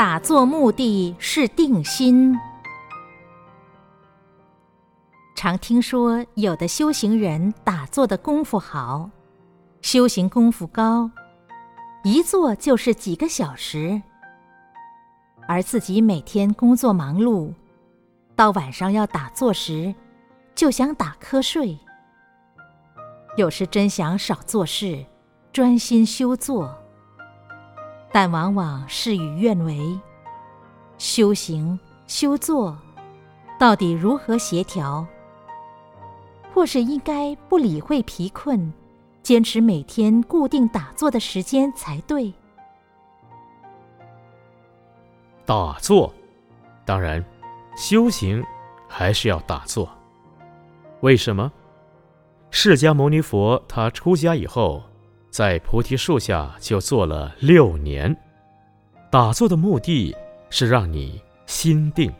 打坐目的是定心。常听说有的修行人打坐的功夫好，修行功夫高，一坐就是几个小时，而自己每天工作忙碌，到晚上要打坐时，就想打瞌睡。有时真想少做事，专心修坐，但往往事与愿违。修行修坐，到底如何协调？或是应该不理会疲困，坚持每天固定打坐的时间才对。打坐，当然，修行还是要打坐。为什么？释迦牟尼佛他出家以后，在菩提树下就坐了六年。打坐的目的是让你心定。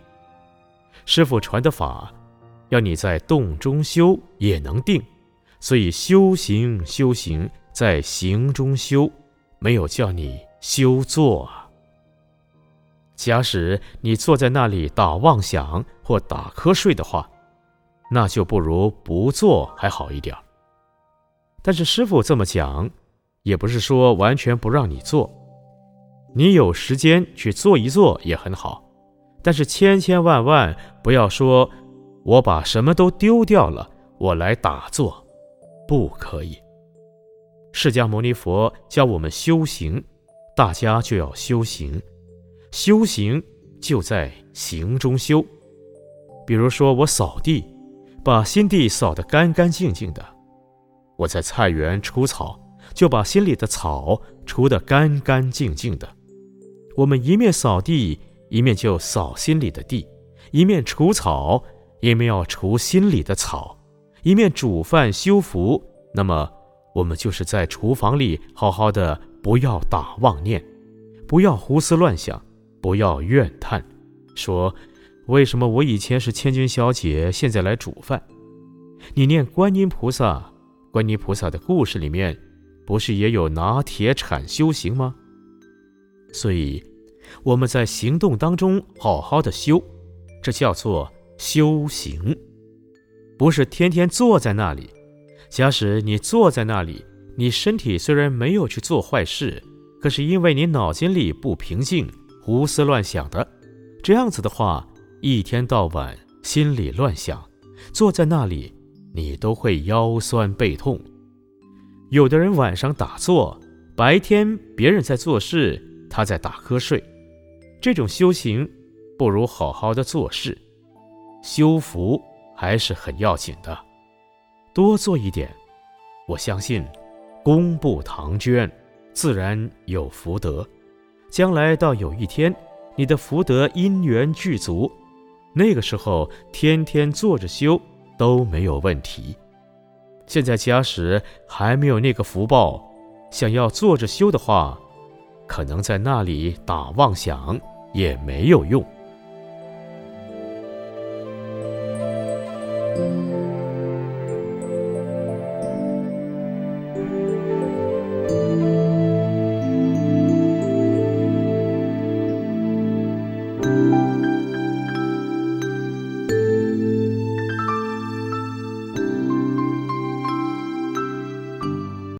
师傅传的法。要你在动中修也能定，所以修行修行在行中修，没有叫你修坐啊。假使你坐在那里打妄想或打瞌睡的话，那就不如不做还好一点。但是师傅这么讲，也不是说完全不让你做，你有时间去做一做也很好，但是千千万万不要说。我把什么都丢掉了，我来打坐，不可以。释迦牟尼佛教我们修行，大家就要修行，修行就在行中修。比如说，我扫地，把心地扫得干干净净的；我在菜园除草，就把心里的草除得干干净净的。我们一面扫地，一面就扫心里的地，一面除草。一面要除心里的草，一面煮饭修福。那么，我们就是在厨房里好好的，不要打妄念，不要胡思乱想，不要怨叹，说为什么我以前是千金小姐，现在来煮饭？你念观音菩萨，观音菩萨的故事里面，不是也有拿铁铲修行吗？所以，我们在行动当中好好的修，这叫做。修行不是天天坐在那里。假使你坐在那里，你身体虽然没有去做坏事，可是因为你脑筋里不平静，胡思乱想的，这样子的话，一天到晚心里乱想，坐在那里你都会腰酸背痛。有的人晚上打坐，白天别人在做事，他在打瞌睡。这种修行不如好好的做事。修福还是很要紧的，多做一点，我相信，功不唐捐，自然有福德。将来到有一天，你的福德因缘具足，那个时候天天坐着修都没有问题。现在家时还没有那个福报，想要坐着修的话，可能在那里打妄想也没有用。